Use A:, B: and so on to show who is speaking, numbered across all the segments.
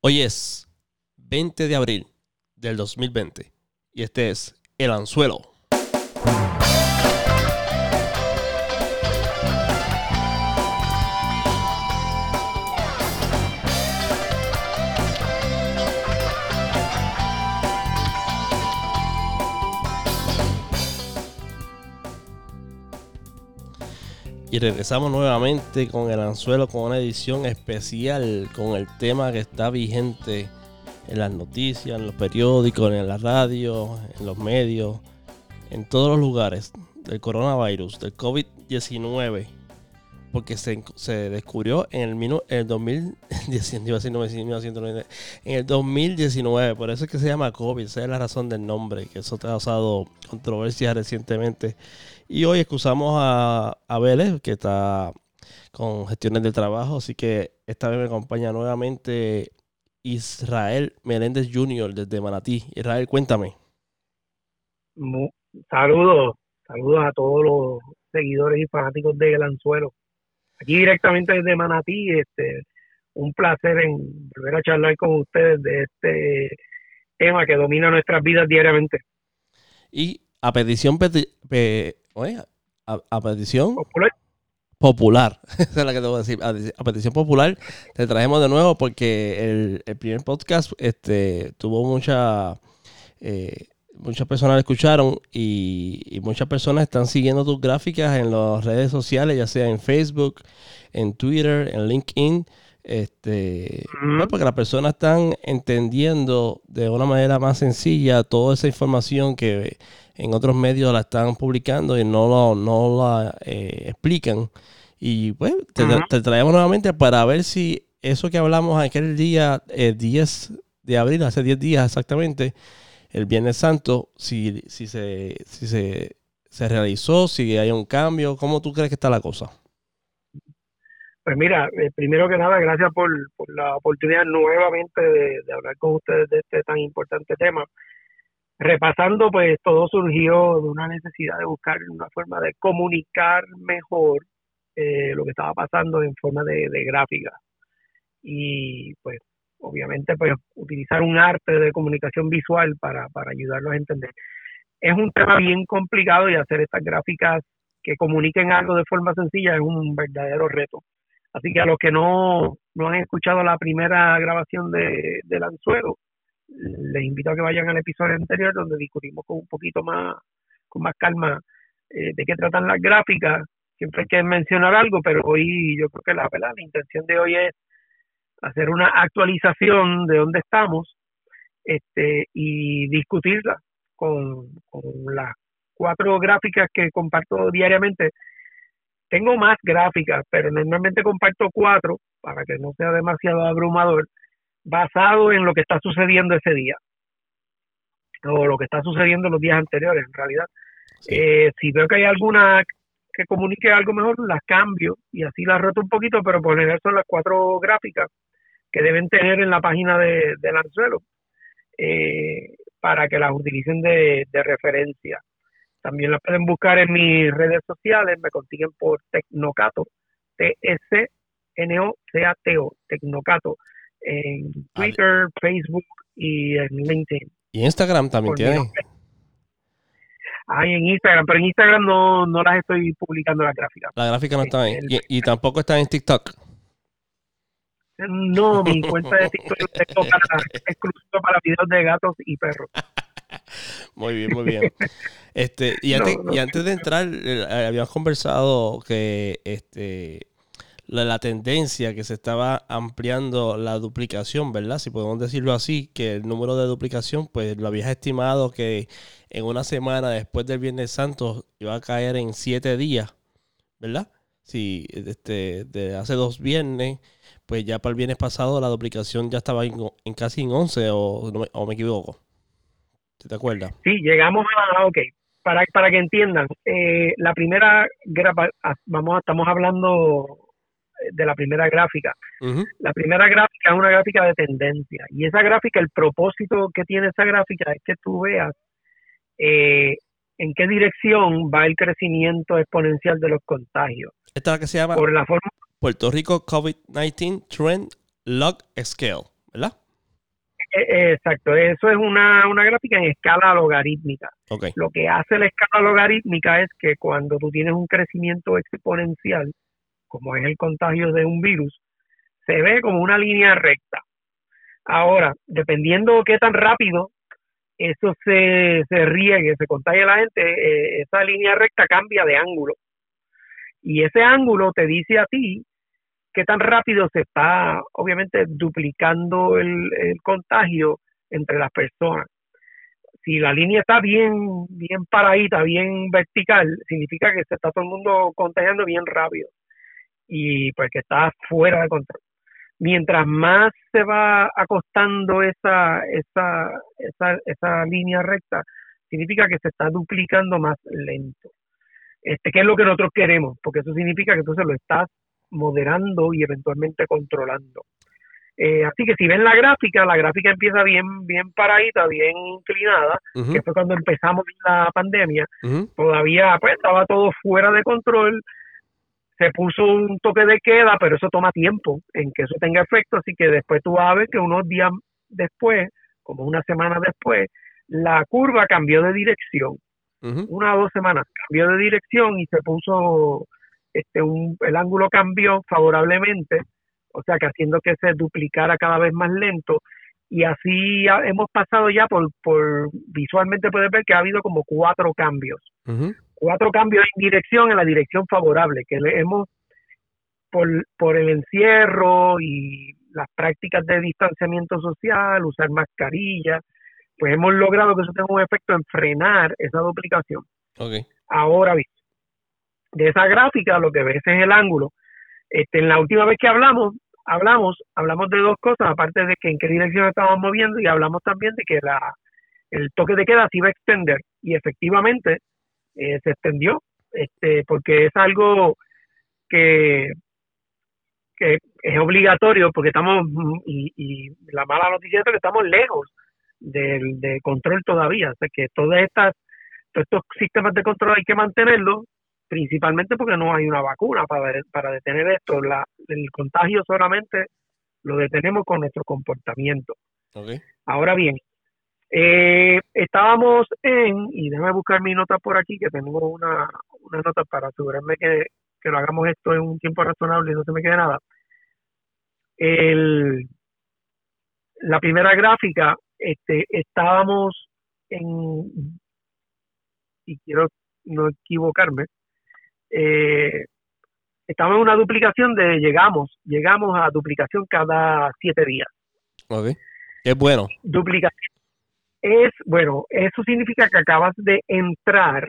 A: Hoy es 20 de abril del 2020 y este es El Anzuelo. Regresamos nuevamente con el anzuelo, con una edición especial, con el tema que está vigente en las noticias, en los periódicos, en la radio, en los medios, en todos los lugares del coronavirus, del COVID-19. Porque se, descubrió en el, el 2019, en el 2019, por eso es que se llama COVID, esa es la razón del nombre, que eso ha causado controversia recientemente y hoy excusamos a, a Vélez, que está con gestiones de trabajo, así que esta vez me acompaña nuevamente Israel Meléndez Jr. desde Manatí. Israel, cuéntame.
B: Saludos, saludos a todos los seguidores y fanáticos de Anzuelo. Aquí directamente desde Manatí, este, un placer en volver a charlar con ustedes de este tema que domina nuestras vidas diariamente.
A: Y a petición a, petición popular. Esa es la que te voy a decir. A, petición popular te trajemos de nuevo porque el, primer podcast este, tuvo mucha... Eh, muchas personas lo escucharon y, muchas personas están siguiendo tus gráficas en las redes sociales, ya sea en Facebook, en Twitter, en LinkedIn. Este, pues, porque las personas están entendiendo de una manera más sencilla toda esa información que en otros medios la están publicando y no, lo, no la eh, explican. Y pues te, traemos nuevamente para ver si eso que hablamos aquel día, el 10 de abril, hace 10 días exactamente, el Viernes Santo, si, si, se, si se, se realizó, si hay un cambio, ¿cómo tú crees que está la cosa?
B: Pues mira, eh, primero que nada, gracias por, la oportunidad nuevamente de, de, hablar con ustedes de este tan importante tema repasando, pues todo surgió de una necesidad de buscar una forma de comunicar mejor eh, lo que estaba pasando en forma de, gráfica. Y pues obviamente pues utilizar un arte de comunicación visual para, para ayudarlos a entender. Es un tema bien complicado y hacer estas gráficas que comuniquen algo de forma sencilla es un verdadero reto. Así que a los que no, no han escuchado la primera grabación de, del anzuelo, les invito a que vayan al episodio anterior donde discutimos con un poquito más, con más calma eh, de qué tratan las gráficas. Siempre hay que mencionar algo, pero hoy yo creo que la, la intención de hoy es hacer una actualización de dónde estamos este, y discutirla con, con las cuatro gráficas que comparto diariamente. Tengo más gráficas, pero normalmente comparto cuatro para que no sea demasiado abrumador basado en lo que está sucediendo ese día o lo que está sucediendo los días anteriores en realidad. Eh, si veo que hay alguna que comunique algo mejor, las cambio y así las roto un poquito, pero por ejemplo son las cuatro gráficas que deben tener en la página de, del anzuelo eh, para que las utilicen de, de referencia. También las pueden buscar en mis redes sociales, me consiguen por Tecnocato, T-S-N-O-C-A-T-O, Tecnocato en Twitter, Facebook y en LinkedIn.
A: Y Instagram también tiene.
B: Hay en Instagram, pero en Instagram no, no las estoy publicando las gráficas.
A: La gráfica no está ahí. Y, tampoco está en TikTok.
B: No, mi cuenta de TikTok es exclusiva para videos de gatos y perros.
A: Muy bien, muy bien. Este, y antes, y antes de entrar, eh, habíamos conversado que este la, tendencia que se estaba ampliando la duplicación, ¿verdad? Si podemos decirlo así, que el número de duplicación, pues lo habías estimado que en una semana después del Viernes Santo iba a caer en siete días, ¿verdad? Si este, de hace dos viernes, pues ya para el viernes pasado la duplicación ya estaba en, casi en 11 o, o, me equivoco. ¿Te acuerdas?
B: Sí, llegamos a, ok, para, para que entiendan, eh, la primera, ah, vamos, estamos hablando de la primera gráfica. La primera gráfica es una gráfica de tendencia y esa gráfica, el propósito que tiene esa gráfica es que tú veas eh, en qué dirección va el crecimiento exponencial de los contagios.
A: Esta es la que se llama
B: Por la forma,
A: Puerto Rico COVID-19 Trend Log Scale, ¿verdad?
B: eh, exacto, eso es una, una gráfica en escala logarítmica. Lo que hace la escala logarítmica es que cuando tú tienes un crecimiento exponencial, como es el contagio de un virus, se ve como una línea recta. Ahora, dependiendo qué tan rápido eso se, se riegue, se contagie a la gente, eh, esa línea recta cambia de ángulo. Y ese ángulo te dice a ti qué tan rápido se está, obviamente, duplicando el, contagio entre las personas. Si la línea está bien, bien paradita, bien vertical, significa que se está todo el mundo contagiando bien rápido y pues que está fuera de control. Mientras más se va acostando esa, esa, esa, esa línea recta, significa que se está duplicando más lento. Este, ¿Qué es lo que nosotros queremos? Porque eso significa que entonces lo estás moderando y eventualmente controlando. Eh, así que si ven la gráfica, la gráfica empieza bien, bien paradita, bien inclinada, que fue cuando empezamos la pandemia. Todavía pues, estaba todo fuera de control. Se puso un toque de queda, pero eso toma tiempo en que eso tenga efecto. Así que después tú vas a ver que unos días después, como una semana después, la curva cambió de dirección. Una o dos semanas. Cambió de dirección y se puso este, el ángulo cambió favorablemente, o sea que haciendo que se duplicara cada vez más lento. Y así hemos pasado ya por, por visualmente puedes ver que ha habido como cuatro cambios, cuatro cambios en dirección, en la dirección favorable, que le hemos por, por el encierro y las prácticas de distanciamiento social, usar mascarilla, pues hemos logrado que eso tenga un efecto en frenar esa duplicación. Ahora bien, de esa gráfica lo que ves es el ángulo. Este, en la última vez que hablamos, hablamos, hablamos de dos cosas, aparte de que en qué dirección estábamos moviendo y hablamos también de que la, el toque de queda se iba a extender y efectivamente eh, se extendió, este, porque es algo que, que es obligatorio porque estamos, y, y la mala noticia es que estamos lejos del de control todavía, o sea que todas estas, todos estos sistemas de control hay que mantenerlos principalmente porque no hay una vacuna para, para detener esto. La, el contagio solamente lo detenemos con nuestro comportamiento. Ahora bien, eh, estábamos en, y déjame buscar mi nota por aquí, que tengo una, una nota para asegurarme que, que lo hagamos esto en un tiempo razonable y no se me quede nada. El, la primera gráfica, este, estábamos en, y quiero no equivocarme, eh, estamos en una duplicación de llegamos, llegamos a duplicación cada siete días.
A: Ok, es bueno.
B: Duplicación es, bueno, eso significa que acabas de entrar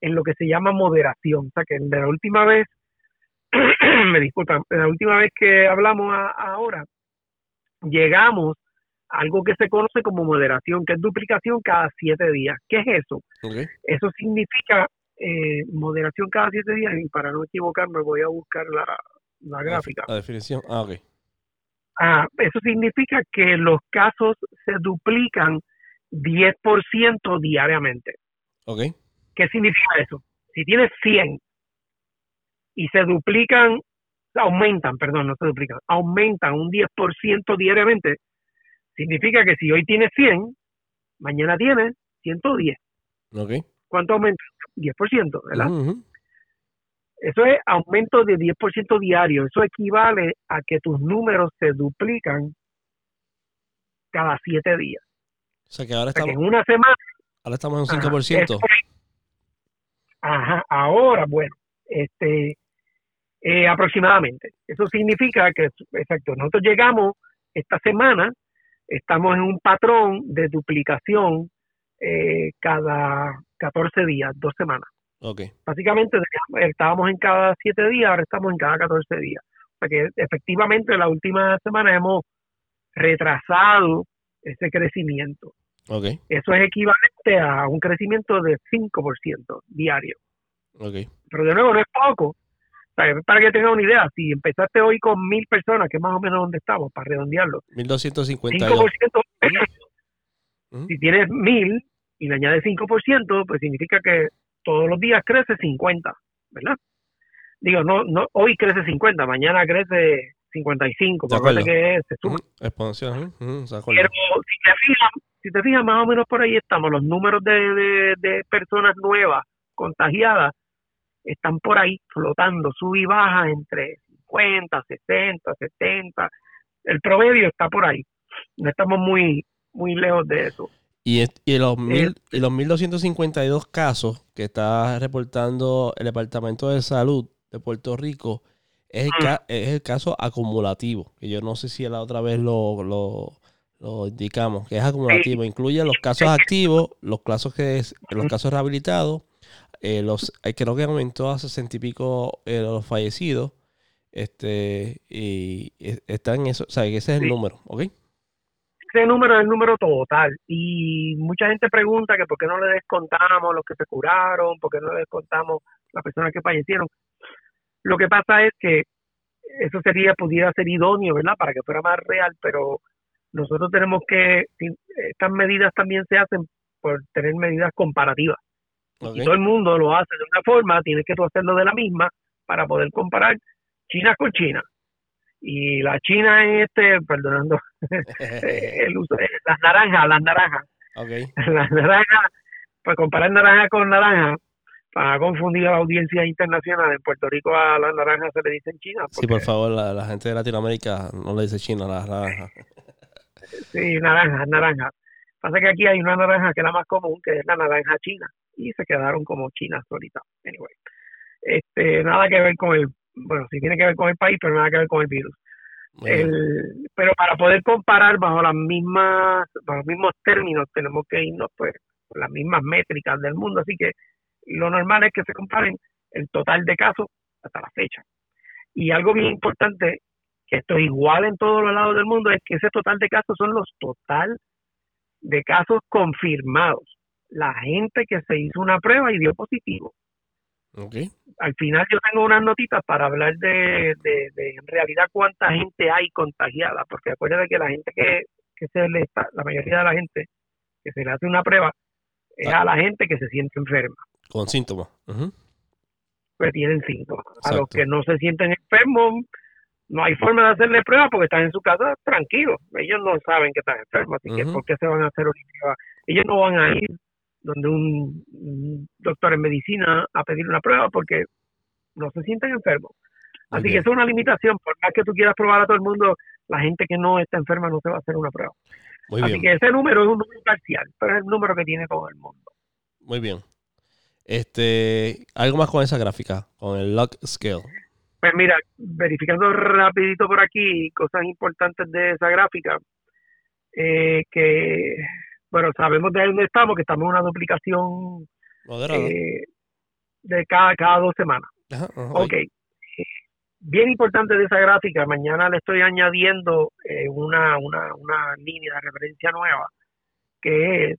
B: en lo que se llama moderación. O sea, que de la última vez, me disculpan, la última vez que hablamos ahora, llegamos a algo que se conoce como moderación, que es duplicación cada siete días. ¿Qué es eso? Eso significa eh, moderación cada siete días y para no equivocarme voy a buscar la, gráfica.
A: La definición, ah, ok.
B: Ah, eso significa que los casos se duplican 10% diariamente.
A: Ok.
B: ¿Qué significa eso? Si tienes 100 y se duplican, aumentan, perdón, no se duplican, aumentan un 10% diariamente, significa que si hoy tienes 100, mañana tienes 110.
A: Ok.
B: ¿Cuánto aumenta? 10%, ¿verdad? Eso es aumento de 10% diario. Eso equivale a que tus números se duplican cada 7 días.
A: O sea que ahora estamos,
B: en una semana.
A: Ahora estamos en un 5%.
B: Ajá, ahora, bueno, este, eh, aproximadamente. Eso significa que, exacto, nosotros llegamos esta semana, estamos en un patrón de duplicación eh, cada 14 días, dos semanas.
A: Okay.
B: Básicamente estábamos en cada 7 días, ahora estamos en cada 14 días. O sea que efectivamente la última semana hemos retrasado ese crecimiento.
A: Okay.
B: Eso es equivalente a un crecimiento de 5% diario.
A: Okay.
B: Pero de nuevo no es poco. Para que tengan una idea, si empezaste hoy con mil personas, que es más o menos donde estamos, para redondearlo.
A: 1252.
B: 5%, si tienes mil, y le añade 5%, pues significa que todos los días crece 50, ¿verdad? Digo, no, no hoy crece 50, mañana crece 55,
A: porque
B: que
A: se suma. Exponencial,
B: Pero si te fijas, si te fijas, más o menos por ahí estamos. Los números de, de, personas nuevas contagiadas están por ahí flotando, sub y baja entre 50, 60, 70. El promedio está por ahí. No estamos muy, muy lejos de eso.
A: Y, y, los, mil, y los 1.252 casos que está reportando el Departamento de Salud de Puerto Rico es el, mm. es el caso acumulativo, que yo no sé si la otra vez lo, lo, indicamos, que es acumulativo, incluye los casos activos, los casos que los casos rehabilitados, eh, los creo que aumentó a sesenta y pico eh, los fallecidos, este y, está en eso, o sea, ese es el número, ¿ok?
B: ese número es el número total y mucha gente pregunta que por qué no le descontamos los que se curaron, por qué no le descontamos las personas que fallecieron. Lo que pasa es que eso sería pudiera ser idóneo, ¿verdad? Para que fuera más real, pero nosotros tenemos que estas medidas también se hacen por tener medidas comparativas. Si todo el mundo lo hace de una forma, tienes que tú hacerlo de la misma para poder comparar China con China y la China es este, perdonando el uso, las naranjas, las naranjas. Okay. Las naranjas, pues comparar naranja con naranja, para confundir a la audiencia internacional, en Puerto Rico a las naranjas se le dicen China.
A: Sí, por favor, la, gente de Latinoamérica no le dice China a las naranjas.
B: sí, naranjas, naranjas. Pasa que aquí hay una naranja que es la más común, que es la naranja china, y se quedaron como chinas ahorita. Anyway, este, nada que ver con el bueno, sí tiene que ver con el país, pero nada que ver con el virus. El, pero para poder comparar bajo las mismas, bajo los mismos términos, tenemos que irnos pues con las mismas métricas del mundo. Así que lo normal es que se comparen el total de casos hasta la fecha. Y algo bien importante, que esto es igual en todos los lados del mundo, es que ese total de casos son los total de casos confirmados. La gente que se hizo una prueba y dio positivo. Al final yo tengo unas notitas para hablar de, de, en realidad cuánta gente hay contagiada, porque acuérdate que la gente que, que se le está, la mayoría de la gente que se le hace una prueba es ah. a la gente que se siente enferma.
A: Con síntomas.
B: Pues tienen síntomas. A los que no se sienten enfermos, no hay forma de hacerle prueba porque están en su casa tranquilos. Ellos no saben que están enfermos, así que ¿por qué se van a hacer una prueba? Ellos no van a ir donde un, doctor en medicina a pedir una prueba porque no se sienten enfermos. Así que es una limitación, por más que tú quieras probar a todo el mundo, la gente que no está enferma no se va a hacer una prueba. Así que ese número es un número parcial, pero es el número que tiene todo el mundo.
A: Muy bien. Este, algo más con esa gráfica, con el log scale.
B: Pues mira, verificando rapidito por aquí cosas importantes de esa gráfica, eh, que bueno, sabemos de dónde estamos, que estamos en una duplicación eh, de cada, cada dos semanas. ok. Bien importante de esa gráfica, mañana le estoy añadiendo eh, una, una, una línea de referencia nueva, que es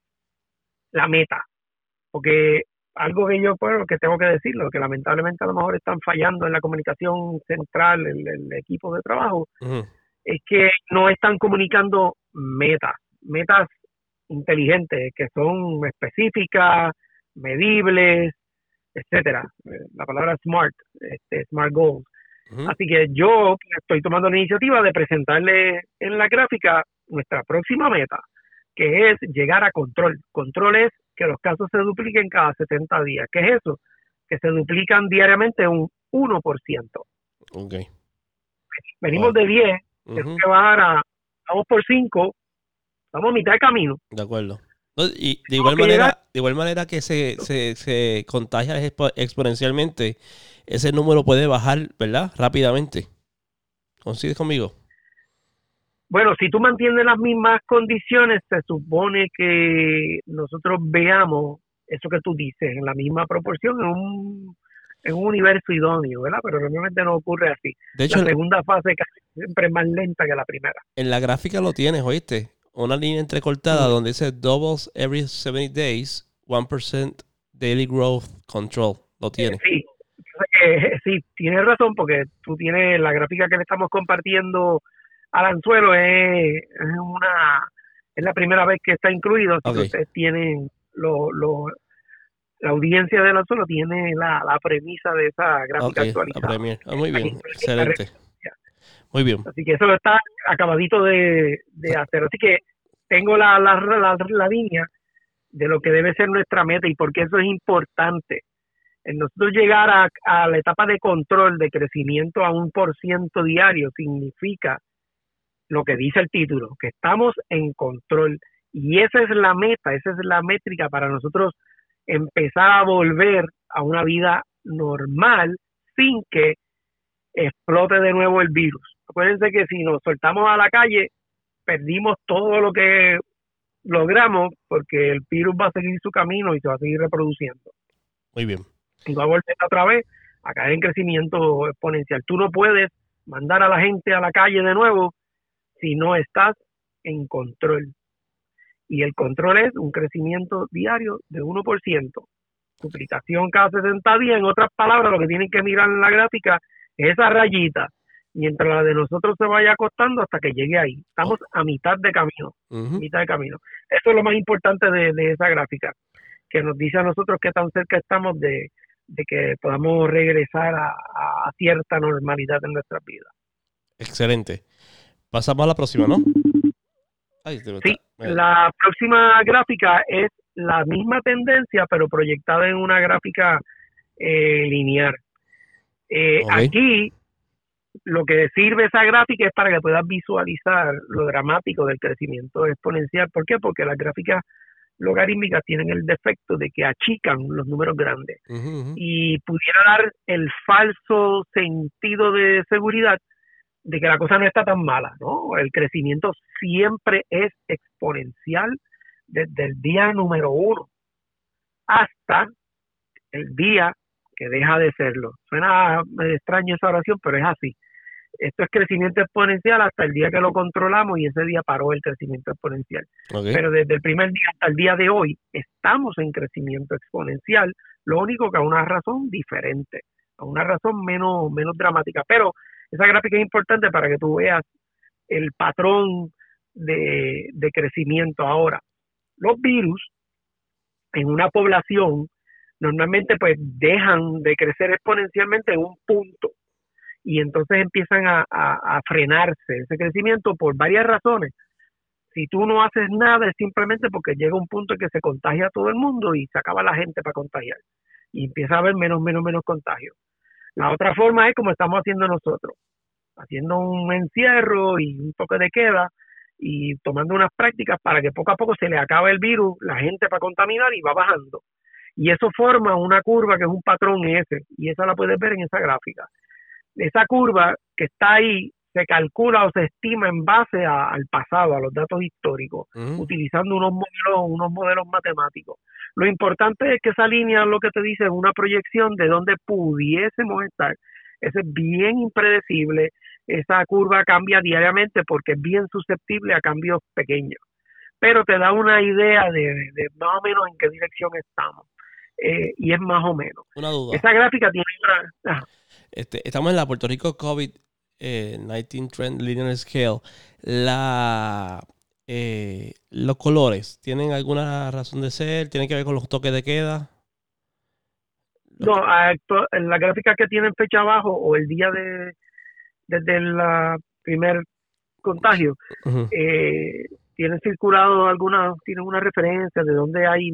B: la meta. Porque algo que yo, bueno, que tengo que decirlo, que lamentablemente a lo mejor están fallando en la comunicación central, el, el equipo de trabajo, es que no están comunicando metas, metas inteligentes, que son específicas, medibles, etcétera. Eh, la palabra smart, este, smart goals. Así que yo estoy tomando la iniciativa de presentarle en la gráfica nuestra próxima meta, que es llegar a control. Control es que los casos se dupliquen cada 70 días. ¿Qué es eso? Que se duplican diariamente un 1%. Okay. Venimos de 10, uh -huh. que bajar a, 2 por 5, Estamos a mitad de camino.
A: De acuerdo. y de igual, manera, de igual manera que se, se, se contagia exponencialmente, ese número puede bajar, ¿verdad? Rápidamente. ¿Coincides conmigo?
B: Bueno, si tú mantienes las mismas condiciones, se supone que nosotros veamos eso que tú dices en la misma proporción en un, en un universo idóneo, ¿verdad? Pero realmente no ocurre así. De hecho, la segunda fase siempre es más lenta que la primera.
A: En la gráfica lo tienes, ¿oíste? una línea entrecortada donde dice doubles every 70 days, 1% daily growth control. Lo tiene.
B: Sí, eh, sí, tienes razón porque tú tienes la gráfica que le estamos compartiendo al anzuelo es, una es la primera vez que está incluido. Ustedes tienen lo, lo, la audiencia del anzuelo tiene la, la premisa de esa gráfica actualizada.
A: Ah, muy bien, excelente. Muy bien.
B: Así que eso está acabadito de, hacer. Así que tengo la, la, la, línea de lo que debe ser nuestra meta y por qué eso es importante. En nosotros llegar a, a la etapa de control de crecimiento a un por ciento diario significa lo que dice el título, que estamos en control. Y esa es la meta, esa es la métrica para nosotros empezar a volver a una vida normal sin que explote de nuevo el virus. Acuérdense que si nos soltamos a la calle, perdimos todo lo que logramos porque el virus va a seguir su camino y se va a seguir reproduciendo.
A: Muy bien.
B: Y va a volver otra vez a caer en crecimiento exponencial. Tú no puedes mandar a la gente a la calle de nuevo si no estás en control. Y el control es un crecimiento diario de 1%. Duplicación cada 60 días. En otras palabras, lo que tienen que mirar en la gráfica es esa rayita mientras la de nosotros se vaya acostando hasta que llegue ahí. Estamos a mitad de camino, mitad de camino. Eso es lo más importante de, esa gráfica, que nos dice a nosotros qué tan cerca estamos de, que podamos regresar a, cierta normalidad en nuestras vidas.
A: Excelente. Pasamos a la próxima, ¿no?
B: sí, la próxima gráfica es la misma tendencia, pero proyectada en una gráfica eh, lineal. Eh, Aquí lo que sirve esa gráfica es para que puedas visualizar lo dramático del crecimiento exponencial. ¿Por qué? Porque las gráficas logarítmicas tienen el defecto de que achican los números grandes y pudiera dar el falso sentido de seguridad de que la cosa no está tan mala, ¿no? El crecimiento siempre es exponencial desde el día número uno hasta el día que deja de serlo. Suena extraño esa oración, pero es así. Esto es crecimiento exponencial hasta el día que lo controlamos y ese día paró el crecimiento exponencial. Pero desde el primer día hasta el día de hoy estamos en crecimiento exponencial, lo único que a una razón diferente, a una razón menos, menos dramática. Pero esa gráfica es importante para que tú veas el patrón de, crecimiento ahora. Los virus en una población normalmente pues dejan de crecer exponencialmente en un punto y entonces empiezan a, frenarse ese crecimiento por varias razones. Si tú no haces nada es simplemente porque llega un punto en que se contagia a todo el mundo y se acaba la gente para contagiar y empieza a haber menos, menos, menos contagios. La otra forma es como estamos haciendo nosotros, haciendo un encierro y un toque de queda y tomando unas prácticas para que poco a poco se le acabe el virus, la gente para contaminar y va bajando. Y eso forma una curva que es un patrón S, y esa la puedes ver en esa gráfica. Esa curva que está ahí se calcula o se estima en base al pasado, a los datos históricos, utilizando unos modelos, unos modelos matemáticos. Lo importante es que esa línea lo que te dice es una proyección de dónde pudiésemos estar. Ese es bien impredecible, esa curva cambia diariamente porque es bien susceptible a cambios pequeños, pero te da una idea de más o menos en qué dirección estamos. Eh, y es más o menos.
A: Una duda.
B: Esa gráfica tiene una...
A: Este, estamos en la Puerto Rico COVID-19 eh, Trend Linear Scale. La, eh, ¿Los colores tienen alguna razón de ser? ¿Tienen que ver con los toques de queda?
B: No, en la gráfica que tienen fecha abajo o el día de desde el primer contagio, tienen circulado algunas, tienen una referencia de dónde hay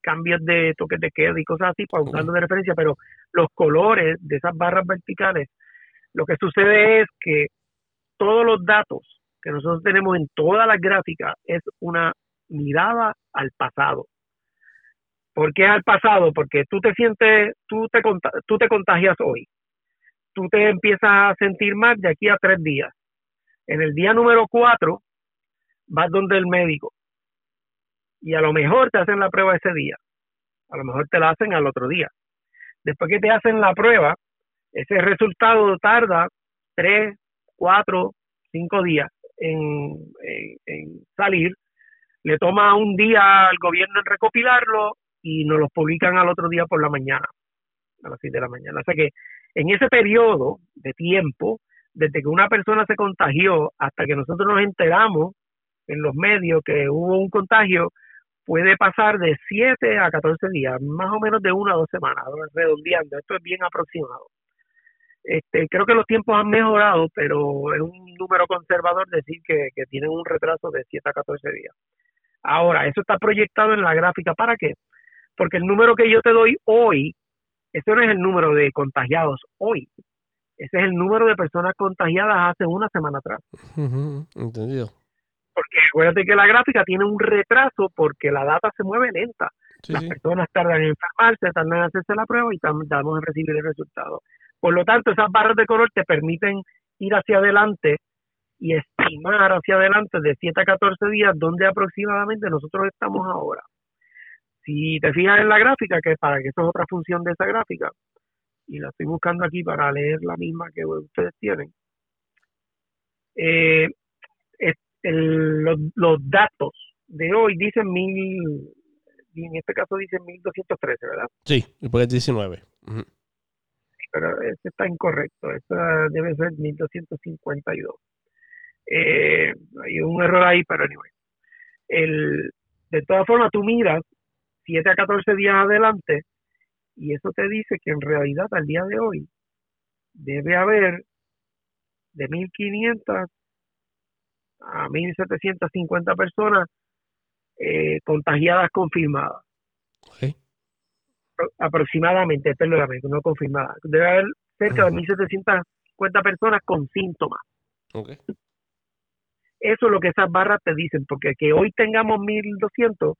B: cambios de toques de queda y cosas así, para usarlo de referencia, pero los colores de esas barras verticales, lo que sucede es que todos los datos que nosotros tenemos en todas las gráficas es una mirada al pasado. ¿Por qué al pasado? Porque tú te sientes, tú te, tú te contagias hoy. Tú te empiezas a sentir mal de aquí a tres días. En el día número cuatro vas donde el médico y a lo mejor te hacen la prueba ese día, a lo mejor te la hacen al otro día. Después que te hacen la prueba, ese resultado tarda tres, cuatro, cinco días en, salir, le toma un día al gobierno en recopilarlo y nos lo publican al otro día por la mañana, a las seis de la mañana. O sea que en ese periodo de tiempo, desde que una persona se contagió hasta que nosotros nos enteramos en los medios que hubo un contagio, puede pasar de 7 a 14 días, más o menos de una a dos semanas, redondeando, esto es bien aproximado. Este, creo que los tiempos han mejorado, pero es un número conservador decir que, que tienen un retraso de 7 a 14 días. Ahora, eso está proyectado en la gráfica. ¿Para qué? Porque el número que yo te doy hoy, ese no es el número de contagiados hoy. Ese es el número de personas contagiadas hace una semana atrás.
A: entendido.
B: Porque acuérdate que la gráfica tiene un retraso porque la data se mueve lenta. Las personas tardan en enfermarse, tardan en hacerse la prueba y tardamos en recibir el resultado. Por lo tanto, esas barras de color te permiten ir hacia adelante y estimar hacia adelante de 7 a 14 días donde aproximadamente nosotros estamos ahora. Si te fijas en la gráfica, que para que eso es otra función de esa gráfica, y la estoy buscando aquí para leer la misma que ustedes tienen, eh, los, datos de hoy dicen mil, en este caso dicen 1213, ¿verdad?
A: Sí, porque es 19
B: pero ese está incorrecto, esa debe ser 1252. Eh, hay un error ahí, pero anyway. El, de todas formas, tú miras 7 a 14 días adelante y eso te dice que en realidad al día de hoy debe haber de 1500 a 1750 personas eh, contagiadas confirmadas aproximadamente, perdóname, no confirmada, debe haber cerca de 1.750 personas con síntomas. Eso es lo que esas barras te dicen, porque que hoy tengamos 1.200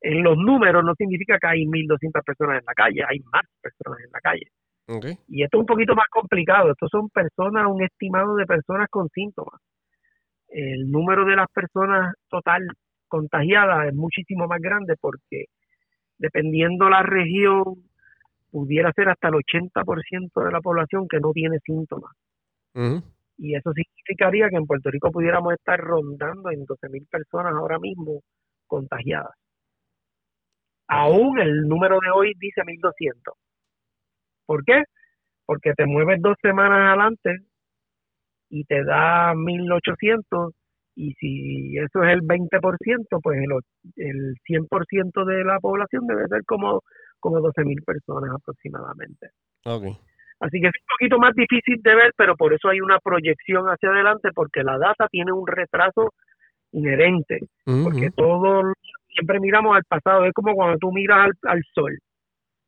B: en los números no significa que hay 1.200 personas en la calle, hay más personas en la calle. Y esto es un poquito más complicado, estos son personas, un estimado de personas con síntomas. El número de las personas total contagiadas es muchísimo más grande porque dependiendo la región, pudiera ser hasta el 80% de la población que no tiene síntomas. Y eso significaría que en Puerto Rico pudiéramos estar rondando en 12.000 personas ahora mismo contagiadas. Aún el número de hoy dice 1.200. ¿Por qué? Porque te mueves dos semanas adelante y te da 1.800 y si eso es el 20%, pues el, el 100% de la población debe ser como, como 12.000 personas aproximadamente. Así que es un poquito más difícil de ver, pero por eso hay una proyección hacia adelante, porque la data tiene un retraso inherente, porque todo, siempre miramos al pasado, es como cuando tú miras al, sol,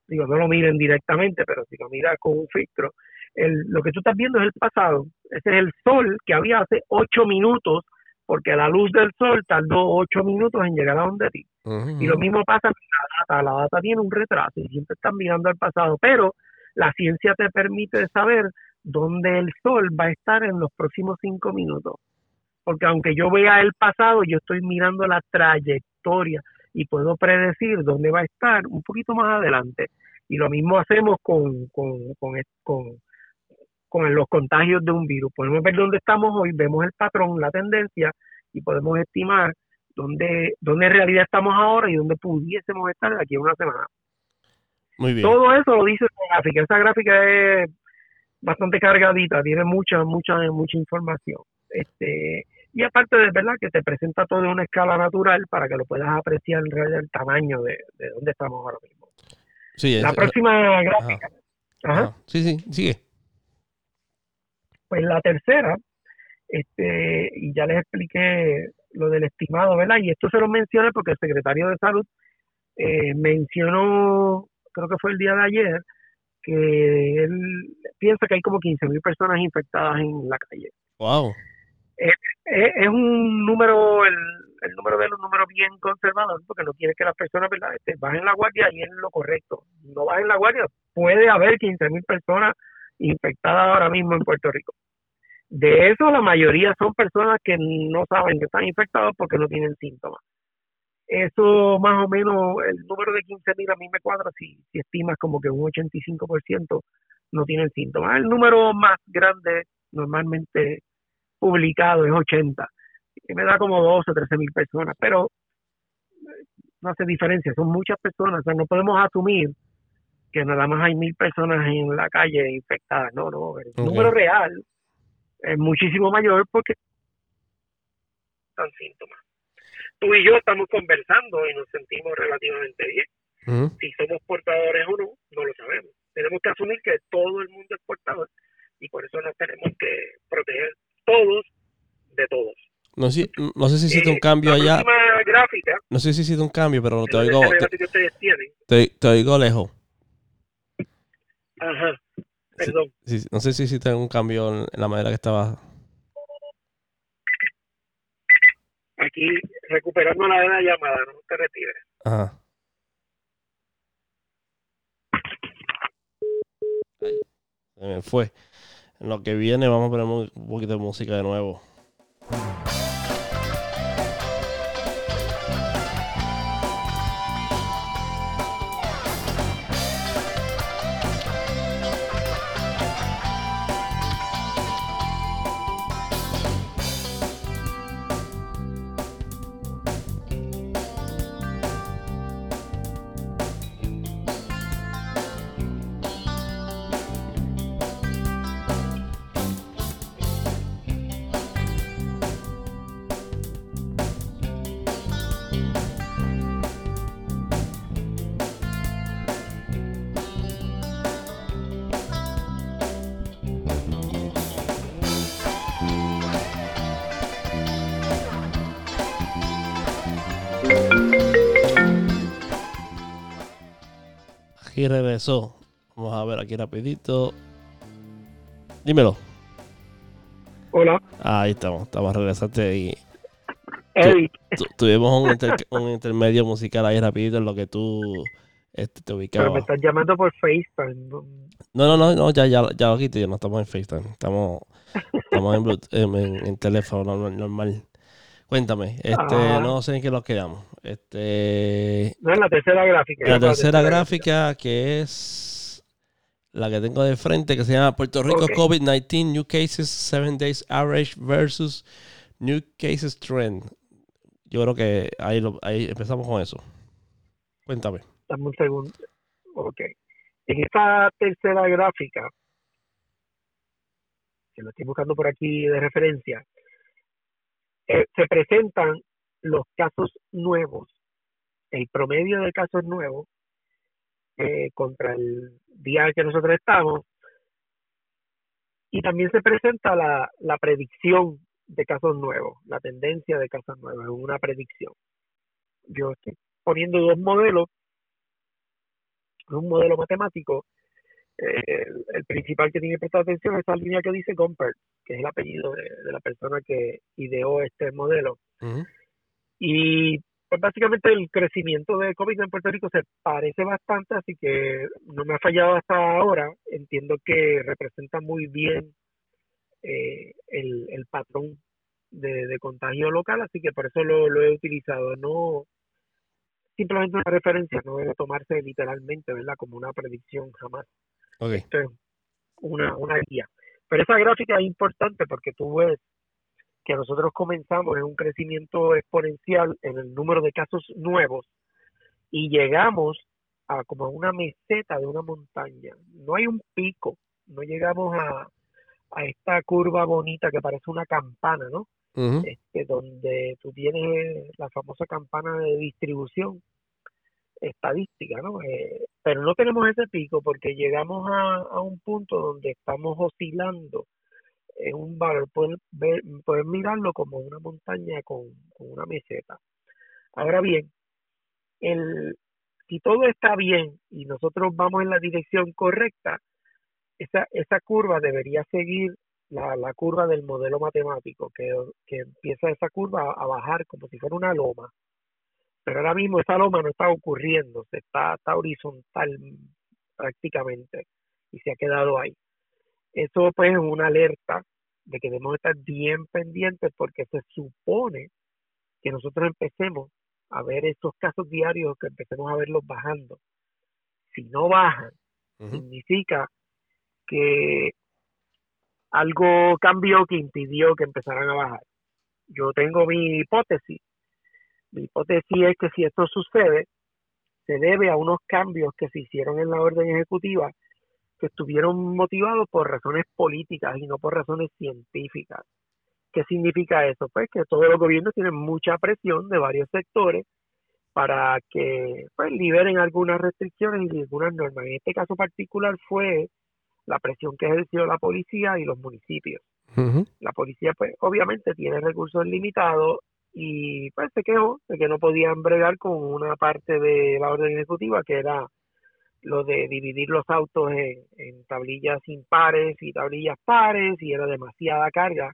B: digo, no lo miren directamente, pero si lo miras con un filtro, el, lo que tú estás viendo es el pasado, ese es el sol que había hace ocho minutos porque la luz del sol tardó ocho minutos en llegar a donde ti. Y lo mismo pasa con la data. La data tiene un retraso y siempre están mirando al pasado, pero la ciencia te permite saber dónde el sol va a estar en los próximos cinco minutos. Porque aunque yo vea el pasado, yo estoy mirando la trayectoria y puedo predecir dónde va a estar un poquito más adelante. Y lo mismo hacemos con, con, con, con con los contagios de un virus. Podemos ver dónde estamos hoy, vemos el patrón, la tendencia y podemos estimar dónde, dónde en realidad estamos ahora y dónde pudiésemos estar de aquí a una semana.
A: Muy bien.
B: Todo eso lo dice esa gráfica. Esa gráfica es bastante cargadita, tiene mucha, mucha, mucha información. Este, y aparte de verdad que te presenta todo en una escala natural para que lo puedas apreciar en realidad el tamaño de, de dónde estamos ahora mismo.
A: Sí,
B: la próxima gráfica.
A: Ajá. Sí, sí, sigue.
B: Pues la tercera, este, y ya les expliqué lo del estimado, ¿verdad? Y esto se lo mencioné porque el secretario de Salud eh, mencionó, creo que fue el día de ayer, que él piensa que hay como 15.000 personas infectadas en la calle.
A: ¡Wow!
B: Es, un número, el, número de los números bien conservador, porque no quiere que las personas, ¿verdad?, este, bajen la guardia y es lo correcto. No bajen la guardia, puede haber 15.000 personas infectadas ahora mismo en Puerto Rico. De eso la mayoría son personas que no saben que están infectados porque no tienen síntomas. Eso más o menos, el número de 15.000 a mí me cuadra si, si estimas como que un 85% no tienen síntomas. El número más grande normalmente publicado es 80, que me da como 12 o 13 mil personas, pero no hace diferencia, son muchas personas, o sea, no podemos asumir que nada más hay mil personas en la calle infectadas. No, no, el número real es muchísimo mayor porque están síntomas. Tú y yo estamos conversando y nos sentimos relativamente bien. Si somos portadores o no, no lo sabemos. Tenemos que asumir que todo el mundo es portador, y por eso nos tenemos que proteger todos de todos.
A: No sé, no sé si hiciste un eh, cambio allá.
B: Gráfica,
A: no sé si hiciste un cambio, pero te oigo. Te, te, oigo lejos.
B: Ajá. Perdón.
A: no sé si hiciste un cambio en la manera que estaba.
B: Aquí recuperando la llamada, no te retires.
A: Ajá. se me fue. En lo que viene vamos a poner un poquito de música de nuevo. Aquí regresó. Vamos a ver aquí rapidito. Dímelo.
B: Hola.
A: ahí estamos, estamos regresando y
B: Hey.
A: tuvimos un, intermedio musical ahí rapidito en lo que tú este, te ubicabas.
B: Pero me estás llamando por FaceTime.
A: No, no, no, no ya, ya, ya lo quité, no estamos en FaceTime, estamos, estamos en, en, teléfono normal. Cuéntame, este, ah. no sé en qué lo quedamos. Este,
B: no, en la tercera gráfica.
A: La tercera gráfica que es la que tengo de frente, que se llama Puerto Rico COVID-19 New Cases 7 Days Average versus New Cases Trend. Yo creo que ahí, ahí empezamos con eso. Cuéntame.
B: Dame un segundo. Ok. En esta tercera gráfica, que lo estoy buscando por aquí de referencia, eh, se presentan los casos nuevos, el promedio de casos nuevos eh, contra el día que nosotros estamos, y también se presenta la, la predicción de casos nuevos, la tendencia de casos nuevos, es una predicción. Yo estoy poniendo dos modelos, un modelo matemático el, principal que tiene que prestar atención es esa línea que dice Gompert, que es el apellido de, la persona que ideó este modelo. Y pues básicamente el crecimiento de COVID en Puerto Rico se parece bastante, así que no me ha fallado hasta ahora. Entiendo que representa muy bien eh, el, patrón de, contagio local, así que por eso lo, lo he utilizado. No simplemente una referencia, no debe tomarse literalmente, ¿verdad? Como una predicción jamás.
A: Este,
B: una, una guía. Pero esa gráfica es importante porque tú ves que nosotros comenzamos en un crecimiento exponencial en el número de casos nuevos y llegamos a como una meseta de una montaña. No hay un pico, no llegamos a, a esta curva bonita que parece una campana, ¿no? este, donde tú tienes la famosa campana de distribución estadística, ¿no? Eh, pero no tenemos ese pico porque llegamos a, un punto donde estamos oscilando en un valor, pueden, ver, mirarlo como una montaña con, una meseta. Ahora bien, el, si todo está bien y nosotros vamos en la dirección correcta, esa, esa curva debería seguir la, la curva del modelo matemático, que, que empieza esa curva a bajar como si fuera una loma pero ahora mismo esa loma no está ocurriendo, se está, está horizontal prácticamente y se ha quedado ahí. Eso pues es una alerta de que debemos estar bien pendientes porque se supone que nosotros empecemos a ver estos casos diarios, que empecemos a verlos bajando. Si no bajan, significa que algo cambió que impidió que empezaran a bajar. Yo tengo mi hipótesis mi hipótesis es que si esto sucede, se debe a unos cambios que se hicieron en la orden ejecutiva que estuvieron motivados por razones políticas y no por razones científicas. ¿Qué significa eso? Pues que todos los gobiernos tienen mucha presión de varios sectores para que pues, liberen algunas restricciones y algunas normas. En este caso particular fue la presión que ejerció la policía y los municipios. La policía, pues, obviamente tiene recursos limitados y pues se quejó de que no podían bregar con una parte de la orden ejecutiva que era lo de dividir los autos en, tablillas impares y tablillas pares y era demasiada carga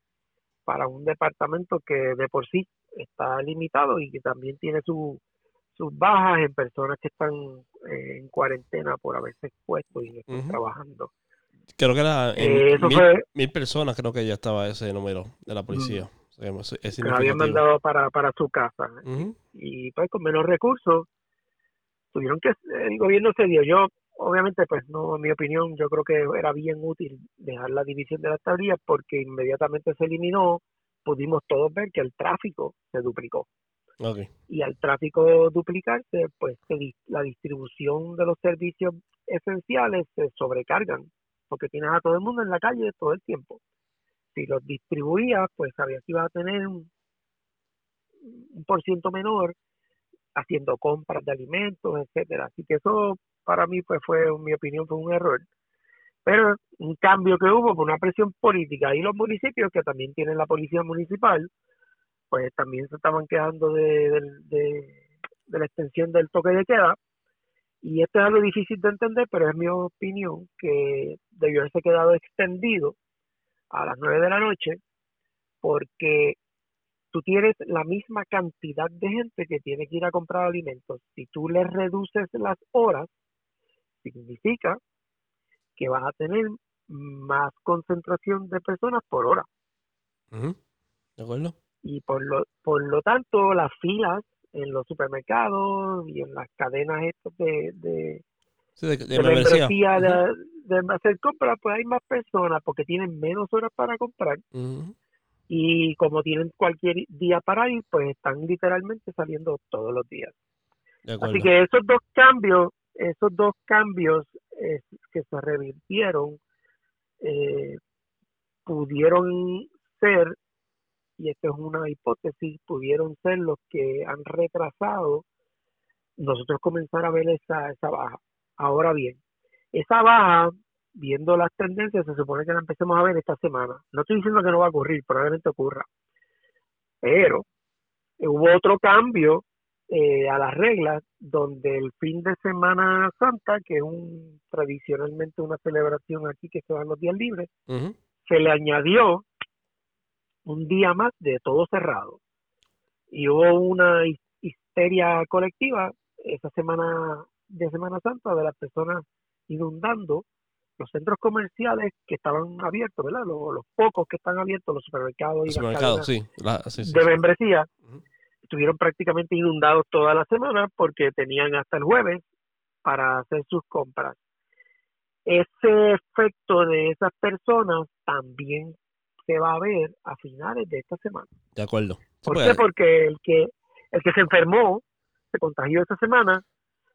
B: para un departamento que de por sí está limitado y que también tiene sus bajas en personas que están eh, en cuarentena por haberse expuesto y no están trabajando.
A: Creo que era eh, mil, personas, creo que ya estaba ese número de la policía.
B: Se habían mandado para, para su casa. Y pues con menos recursos, tuvieron que, el gobierno se dio. Yo, obviamente, pues no, en mi opinión, yo creo que era bien útil dejar la división de las tablillas porque inmediatamente se eliminó, pudimos todos ver que el tráfico se duplicó. Y al tráfico duplicarse, pues la distribución de los servicios esenciales se sobrecargan porque tienes a todo el mundo en la calle todo el tiempo. Si los distribuías, pues sabías que ibas a tener un, por ciento menor haciendo compras de alimentos, etcétera. Así que eso para mí pues fue, en mi opinión, fue un error. Pero un cambio que hubo por una presión política y los municipios que también tienen la policía municipal, pues también se estaban quedando de, de la extensión del toque de queda y esto es algo difícil de entender, pero es mi opinión que debió haberse quedado extendido a las 9 de la noche porque tú tienes la misma cantidad de gente que tiene que ir a comprar alimentos. Si tú le reduces las horas, significa que vas a tener más concentración de personas por hora.
A: ¿De acuerdo?
B: Y por lo, por lo tanto, las filas en los supermercados y en las cadenas estos de, de,
A: de, de,
B: hacer compras, pues hay más personas porque tienen menos horas para comprar. Y como tienen cualquier día para ir, pues están literalmente saliendo todos los días. Así que esos dos cambios, esos dos cambios eh, que se revirtieron, eh, pudieron ser y esto es una hipótesis, pudieron ser los que han retrasado nosotros comenzar a ver esa, esa baja. Ahora bien, esa baja, viendo las tendencias, se supone que la empecemos a ver esta semana. No estoy diciendo que no va a ocurrir, probablemente ocurra. Pero hubo otro cambio eh, a las reglas donde el fin de Semana Santa, que es un tradicionalmente una celebración aquí que se dan los días libres, se le añadió un día más de todo cerrado. Y hubo una histeria colectiva esa semana de Semana Santa de las personas inundando los centros comerciales que estaban abiertos, ¿verdad? Los, pocos que están abiertos, los supermercados y las
A: sí,
B: de membresía, estuvieron prácticamente inundados toda la semana porque tenían hasta el jueves para hacer sus compras. Ese efecto de esas personas también se va a ver a finales de esta semana.
A: De acuerdo.
B: ¿Por qué? Porque el que, el que se enfermó, se contagió esta semana.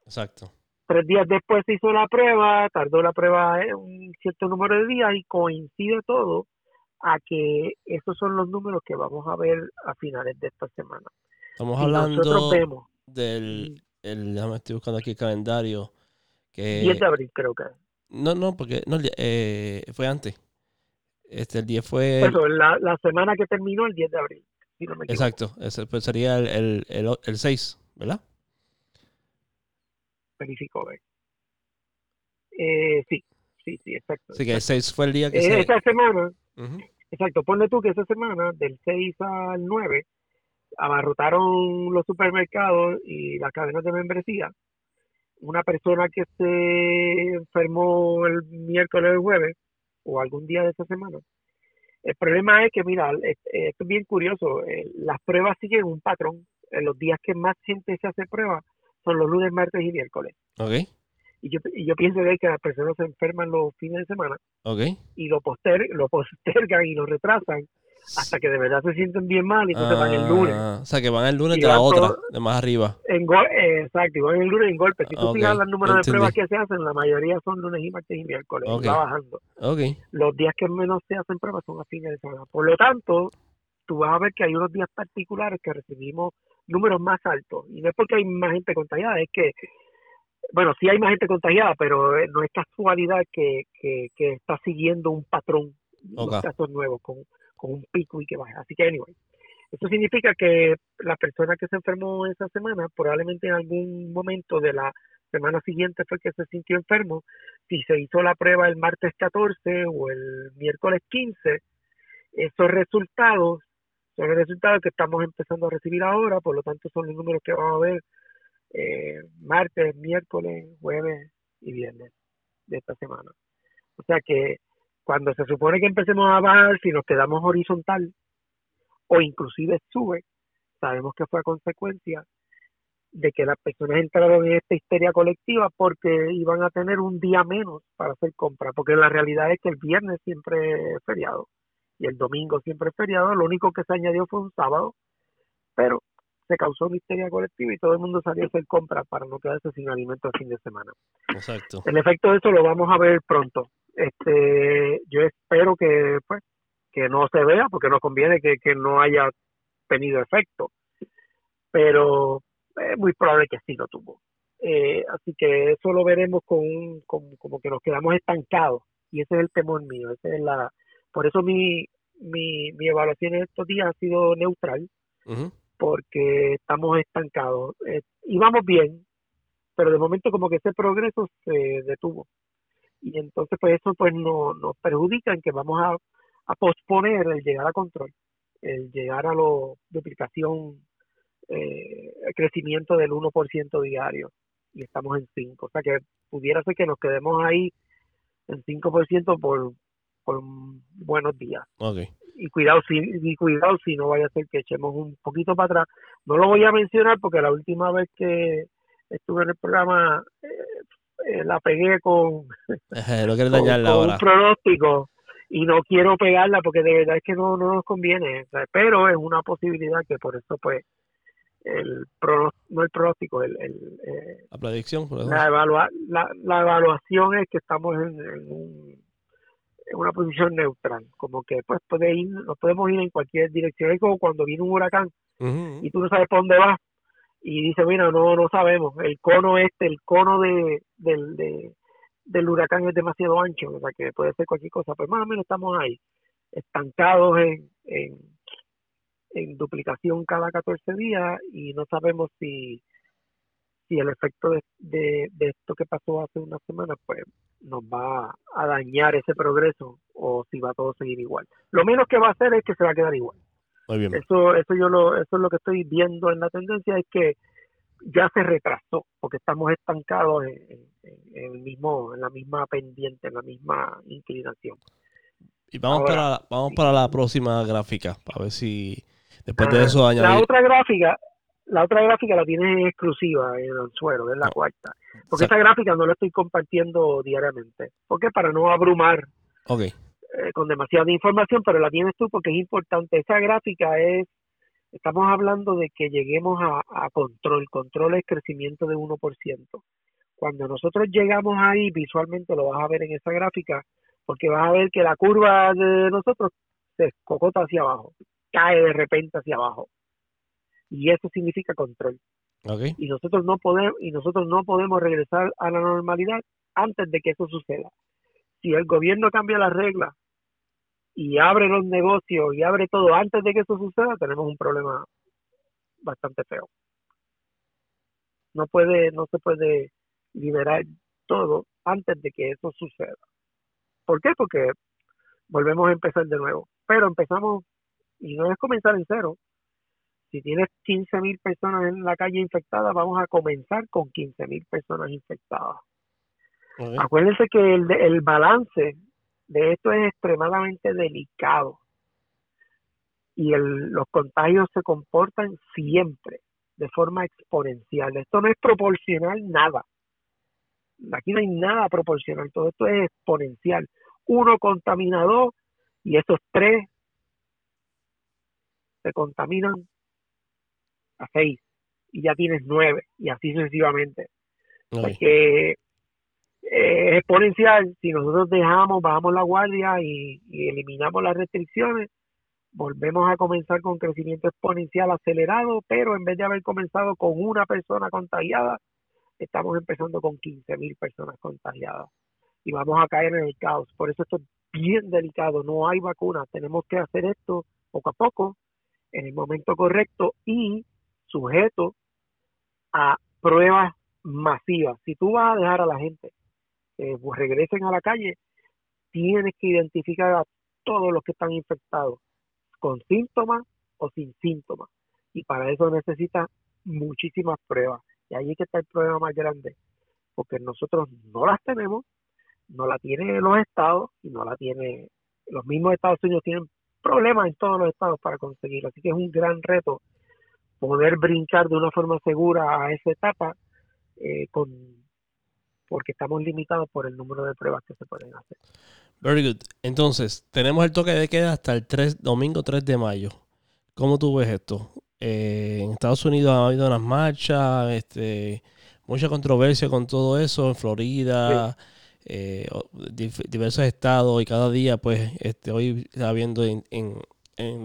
A: Exacto.
B: Tres días después se hizo la prueba, tardó la prueba un cierto número de días y coincide todo a que esos son los números que vamos a ver a finales de esta semana.
A: Estamos hablando vemos, del, el, déjame estoy buscando aquí el calendario. Que,
B: 10 de abril creo que.
A: No, no, porque no, eh, fue antes. Este, el 10 fue...
B: la, la, semana que terminó el 10 de abril.
A: Exacto, ese pues sería el, el, el, el 6, ¿verdad?
B: Verifico, ver. Eh, sí, sí, sí, exacto.
A: Así que el 6 fue el día que
B: eh, se... Esa semana, exacto, ponle tú que esa semana, del 6 al 9, abarrotaron los supermercados y las cadenas de membresía. Una persona que se enfermó el miércoles o el jueves, o algún día de esta semana. El problema es que, mira, esto es bien curioso, eh, las pruebas siguen un patrón. En los días que más gente se hace pruebas son los lunes, martes y miércoles.
A: Okay.
B: Y yo, y yo pienso que las personas se enferman los fines de semana
A: okay.
B: y lo, poster, lo postergan y lo retrasan hasta que de verdad se sienten bien mal y entonces van el lunes.
A: Ah, o sea, que van el lunes de la otra, de más arriba.
B: En exacto, y van el lunes en golpe. Si tú fijas los números de pruebas que se hacen, la mayoría son lunes y martes y miércoles, va bajando. Los días que menos se hacen pruebas son a fines de semana. Por lo tanto, tú vas a ver que hay unos días particulares que recibimos números más altos. Y no es porque hay más gente contagiada, es que bueno, sí hay más gente contagiada, pero eh, no es casualidad que, que, está siguiendo un patrón, los casos nuevos, con, con un pico y que baja. Así que, anyway, eso significa que la persona que se enfermó esa semana, probablemente en algún momento de la semana siguiente fue que se sintió enfermo. Si se hizo la prueba el martes 14 o el miércoles 15, esos resultados son los resultados que estamos empezando a recibir ahora, por lo tanto son los números que vamos a ver eh, martes, miércoles, jueves y viernes de esta semana. O sea que cuando se supone que empecemos a bajar, si nos quedamos horizontal o inclusive sube, sabemos que fue a consecuencia de que las personas entraron en esta histeria colectiva porque iban a tener un día menos para hacer compras, porque la realidad es que el viernes siempre es feriado y el domingo siempre es feriado, lo único que se añadió fue un sábado, pero se causó una histeria colectiva y todo el mundo salió a hacer compras para no quedarse sin alimento el fin de semana.
A: Exacto.
B: El efecto de eso lo vamos a ver pronto. Este, yo espero que pues que no se vea porque no conviene que, que no haya tenido efecto, pero es muy probable que sí lo tuvo. Eh, así que eso lo veremos con, como que nos quedamos estancados y ese es el temor mío, ese es la, por eso mi, mi, mi evaluación en estos días ha sido neutral, porque estamos estancados. Eh, íbamos bien, pero de momento como que ese progreso se detuvo. Y entonces pues eso pues no, nos perjudica en que vamos a a posponer el llegar a control, el llegar a la duplicación, eh, el crecimiento del 1% diario y estamos en 5. O sea que pudiera ser que nos quedemos ahí en 5% por, por buenos días. Y cuidado si y cuidado si no vaya a ser que echemos un poquito para atrás. No lo voy a mencionar porque la última vez que estuve en el programa eh, eh, la pegué con,
A: un
B: pronóstico y no quiero pegarla porque de verdad es que no, no nos conviene, pero es una posibilidad que por eso pues el no el pronóstico, el, el
A: eh, la predicción,
B: la, evalua, la, la, evaluación es que estamos en, en, una posición neutral, como que pues puede ir, nos podemos ir en cualquier dirección, es como cuando viene un huracán y tú no sabes por dónde vas y dice mira no no sabemos el cono este el cono de del de, del huracán es demasiado ancho, o sea que puede ser cualquier cosa, pues más o menos estamos ahí, estancados en, en, en duplicación cada 14 días y no sabemos si, si el efecto de, de, de, esto que pasó hace una semana pues nos va a dañar ese progreso o si va a todo seguir igual. Lo menos que va a hacer es que se va a quedar igual. Eso, eso yo lo, eso es lo que estoy viendo en la tendencia es que ya se retrasó porque estamos estancados en, el mismo en la misma pendiente en la misma inclinación
A: y vamos para la, vamos para la próxima gráfica para ver si después de eso
B: añadir... la otra gráfica la otra gráfica la tiene exclusiva en el suelo es la cuarta porque esa gráfica no la estoy compartiendo diariamente porque para no abrumar
A: okay.
B: Eh, con demasiada información pero la tienes tú porque es importante esa gráfica es Estamos hablando de que lleguemos a, control. Control es crecimiento de 1%. Cuando nosotros llegamos ahí, visualmente lo vas a ver en esa gráfica, porque vas a ver que la curva de nosotros se escocota hacia abajo, cae de repente hacia abajo. Y eso significa control. Y nosotros no podemos y nosotros no podemos regresar a la normalidad antes de que eso suceda. Si el gobierno cambia las reglas y abre los negocios y abre todo antes de que eso suceda, tenemos un problema bastante feo. No puede, no se puede liberar todo antes de que eso suceda. ¿Por qué? Porque volvemos a empezar de nuevo. Pero empezamos, y no es comenzar en cero. Si tienes 15 mil personas en la calle infectadas, vamos a comenzar con 15 mil personas infectadas. Acuérdense que el, el balance de esto es extremadamente delicado y los contagios se comportan siempre de forma exponencial. Esto no es proporcional nada. Aquí no hay nada proporcional, todo esto es exponencial. Uno contamina dos y esos tres se contaminan a seis y ya tienes nueve y así sucesivamente. Porque es exponencial. Si nosotros dejamos, bajamos la guardia y, eliminamos las restricciones, volvemos a comenzar con crecimiento exponencial acelerado, pero en vez de haber comenzado con una persona contagiada, estamos empezando con 15 mil personas contagiadas y vamos a caer en el caos. Por eso esto es bien delicado, no hay vacuna, tenemos que hacer esto poco a poco, en el momento correcto y sujeto a pruebas masivas. Si tú vas a dejar a la gente que pues, regresen a la calle, tienes que identificar a todos los que están infectados, con síntomas o sin síntomas. Y para eso necesitas muchísimas pruebas. Y ahí es que está el problema más grande, porque nosotros no las tenemos, no la tienen los estados y no la tiene los mismos Estados Unidos tienen problemas en todos los estados para conseguirlo. Así que es un gran reto poder brincar de una forma segura a esa etapa eh, con porque estamos limitados por el número de pruebas que se pueden hacer.
A: Very good. Entonces, tenemos el toque de queda hasta el 3, domingo 3 de mayo. ¿Cómo tú ves esto? Eh, en Estados Unidos ha habido unas marchas, este, mucha controversia con todo eso, en Florida, eh, diversos estados, y cada día, pues, este, hoy está viendo en, en,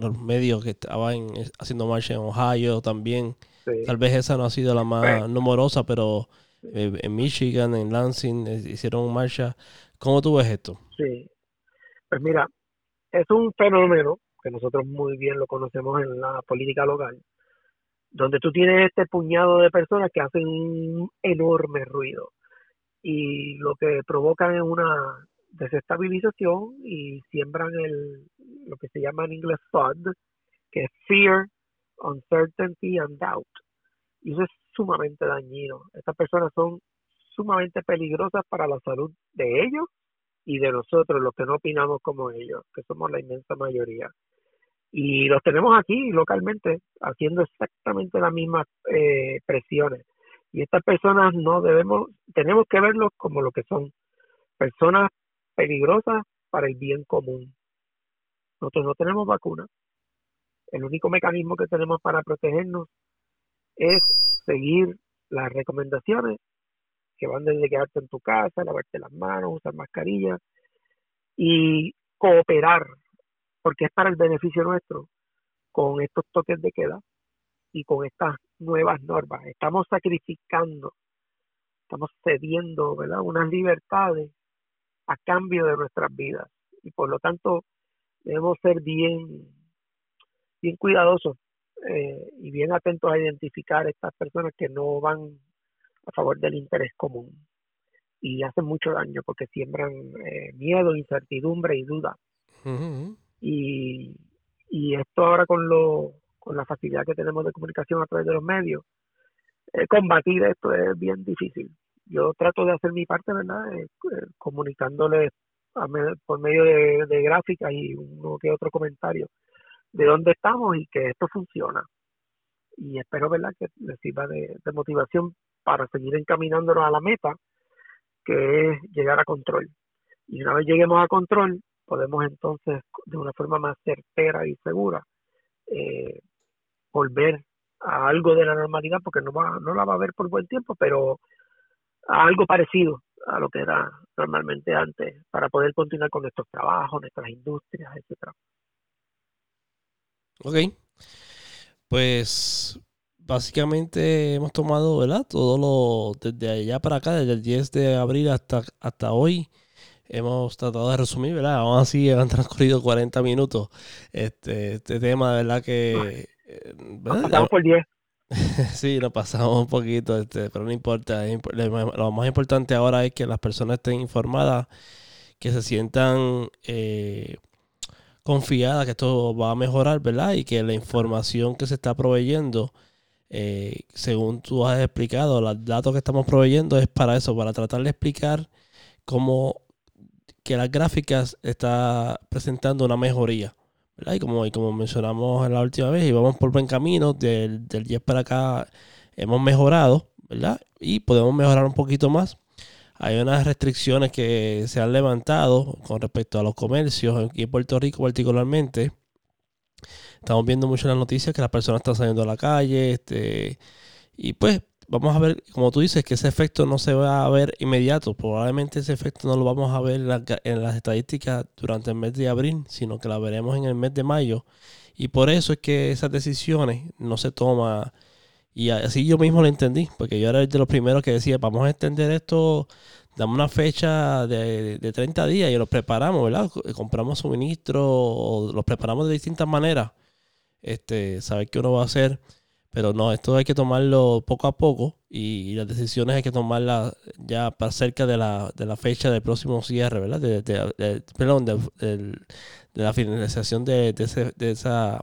A: los medios que estaban haciendo marcha en Ohio también. Tal vez esa no ha sido la más numerosa, pero eh, en Michigan, en Lansing, hicieron marcha. ¿Cómo tú ves esto?
B: Sí, pues mira, es un fenómeno que nosotros muy bien lo conocemos en la política local, donde tú tienes este puñado de personas que hacen un enorme ruido y lo que provocan es una desestabilización y siembran el lo que se llama en inglés FUD, que es Fear, Uncertainty and Doubt. Y eso es sumamente dañino. Estas personas son sumamente peligrosas para la salud de ellos y de nosotros, los que no opinamos como ellos, que somos la inmensa mayoría. Y los tenemos aquí localmente haciendo exactamente las mismas eh, presiones. Y estas personas no debemos, tenemos que verlos como lo que son, personas peligrosas para el bien común. Nosotros no tenemos vacuna. El único mecanismo que tenemos para protegernos es seguir las recomendaciones que van desde quedarte en tu casa, lavarte las manos, usar mascarilla y cooperar, porque es para el beneficio nuestro, con estos toques de queda y con estas nuevas normas. Estamos sacrificando, estamos cediendo ¿verdad? unas libertades a cambio de nuestras vidas y por lo tanto debemos ser bien, bien cuidadosos eh, y bien atentos a identificar estas personas que no van a favor del interés común y hacen mucho daño porque siembran eh, miedo, incertidumbre y duda. y, y esto ahora con, lo, con la facilidad que tenemos de comunicación a través de los medios, eh, combatir esto es bien difícil. Yo trato de hacer mi parte, ¿verdad? Eh, comunicándoles por medio de, de gráficas y uno que otro comentario de dónde estamos y que esto funciona. Y espero, ¿verdad?, que les sirva de, motivación para seguir encaminándonos a la meta, que es llegar a control. Y una vez lleguemos a control, podemos entonces, de una forma más certera y segura, eh, volver a algo de la normalidad, porque no, va, no la va a haber por buen tiempo, pero a algo parecido a lo que era normalmente antes, para poder continuar con nuestros trabajos, nuestras industrias, etcétera.
A: Ok. Pues básicamente hemos tomado, ¿verdad? Todo lo desde allá para acá, desde el 10 de abril hasta, hasta hoy. Hemos tratado de resumir, ¿verdad? Aún así han transcurrido 40 minutos. Este, este tema, ¿verdad? Que.
B: Eh, Pasamos por 10.
A: sí, nos pasamos un poquito, este, pero no importa. Lo más importante ahora es que las personas estén informadas, que se sientan eh, confiada que esto va a mejorar, ¿verdad? Y que la información que se está proveyendo, eh, según tú has explicado, los datos que estamos proveyendo es para eso, para tratar de explicar cómo que las gráficas está presentando una mejoría. Y como, y como mencionamos en la última vez, y vamos por buen camino, del, del 10 para acá hemos mejorado, ¿verdad? Y podemos mejorar un poquito más hay unas restricciones que se han levantado con respecto a los comercios aquí en Puerto Rico particularmente. Estamos viendo mucho en las noticias que las personas están saliendo a la calle, este, y pues vamos a ver, como tú dices, que ese efecto no se va a ver inmediato. Probablemente ese efecto no lo vamos a ver en, las estadísticas durante el mes de abril, sino que la veremos en el mes de mayo. Y por eso es que esas decisiones no se toman Y así yo mismo lo entendí, porque yo era de los primeros que decía, vamos a extender esto, damos una fecha de, de 30 días y los preparamos, ¿verdad? Compramos suministros los preparamos de distintas maneras. Este, saber qué uno va a hacer. Pero no, esto hay que tomarlo poco a poco y, las decisiones hay que tomarlas ya para cerca de la, de la fecha del próximo cierre, ¿verdad? De, perdón, de, la finalización de, de esa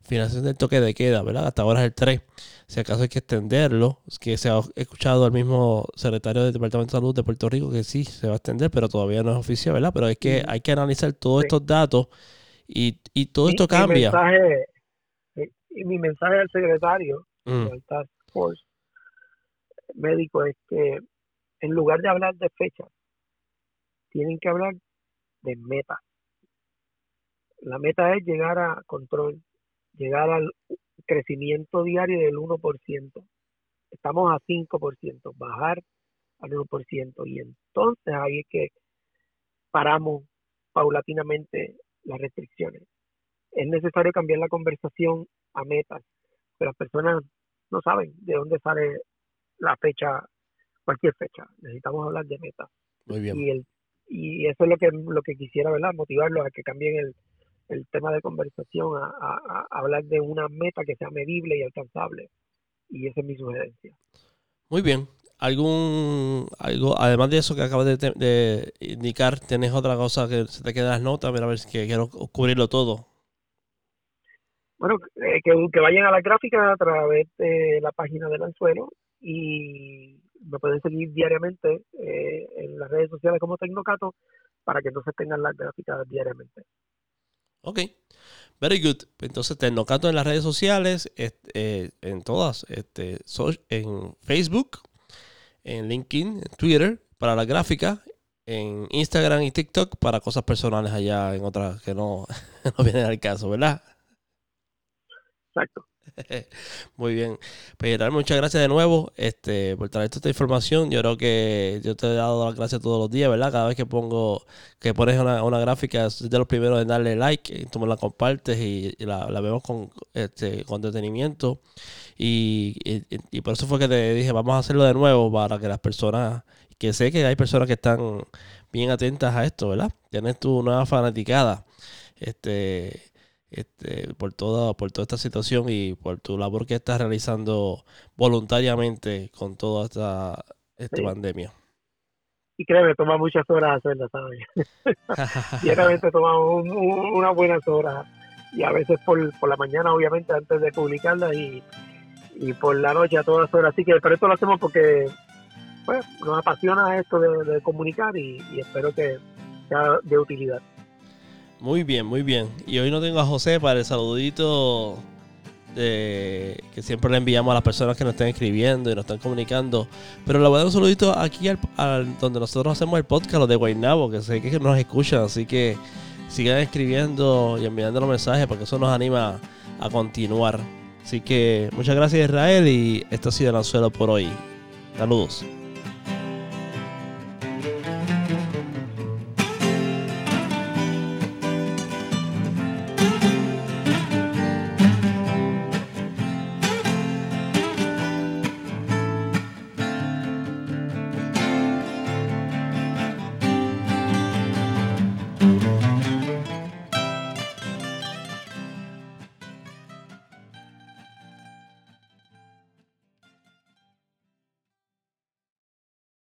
A: finalización del toque de queda, ¿verdad? Hasta ahora es el 3. Si acaso hay que extenderlo, que se ha escuchado al mismo secretario del Departamento de Salud de Puerto Rico que sí, se va a extender, pero todavía no es oficial, ¿verdad? Pero es que hay que analizar todos estos datos y, y todo esto cambia.
B: Mi mensaje, y mi mensaje al secretario mm. del Task Force médico es que en lugar de hablar de fechas, tienen que hablar de metas. La meta es llegar a control, llegar al crecimiento diario del 1%. Estamos a 5%, bajar al 1%. Y entonces ahí es que paramos paulatinamente las restricciones. Es necesario cambiar la conversación a metas, pero las personas no saben de dónde sale la fecha, cualquier fecha. Necesitamos hablar de metas.
A: Muy bien.
B: Y, el, y eso es lo que, lo que quisiera, ¿verdad? Motivarlos a que cambien el, el tema de conversación a, hablar de una meta que sea medible y alcanzable. Y esa es mi sugerencia.
A: Muy bien. ¿Algún, algo, además de eso que acabas de, indicar, ¿tienes otra cosa que se te queda las notas? Mira, a ver si quiero cubrirlo todo.
B: Bueno, eh, que, vayan a la gráfica a través de la página del anzuelo y me pueden seguir diariamente eh, en las redes sociales como Tecnocato para que entonces tengan las gráficas diariamente.
A: Ok, very good. Entonces, Tecnocato en las redes sociales, eh, en todas, este, en Facebook, en LinkedIn, en Twitter, para la gráfica, en Instagram y TikTok para cosas personales allá en otras que no, no vienen al caso, ¿verdad?
B: Exacto.
A: Muy bien. Pues muchas gracias de nuevo este, por traer toda esta información. Yo creo que yo te he dado las gracias todos los días, ¿verdad? Cada vez que pongo, que pones una, una gráfica, soy de los primeros en darle like, y tú me la compartes y, la, vemos con, este, con detenimiento. Y, y, por eso fue que te dije, vamos a hacerlo de nuevo para que las personas, que sé que hay personas que están bien atentas a esto, ¿verdad? Tienes tu nueva fanaticada. Este este, por, toda, por toda esta situación y por tu labor que estás realizando voluntariamente con toda esta, esta pandemia.
B: Y créeme, toma muchas horas hacerla, ¿sabes? Diariamente tomamos unas buenas horas y a veces por, por la mañana, obviamente, antes de publicarla y, y por la noche a todas horas. Así que, pero esto lo hacemos porque pues, nos apasiona esto de, comunicar y espero que sea de utilidad.
A: Muy bien, muy bien. Y hoy no tengo a José para el saludito que siempre le enviamos a las personas que nos están escribiendo y nos están comunicando. Pero le voy a dar un saludito aquí al, donde nosotros hacemos el podcast, los de Guaynabo, que sé que nos escuchan. Así que sigan escribiendo y enviando los mensajes porque eso nos anima a continuar. Así que muchas gracias Israel y esto ha sido el anzuelo por hoy. Saludos.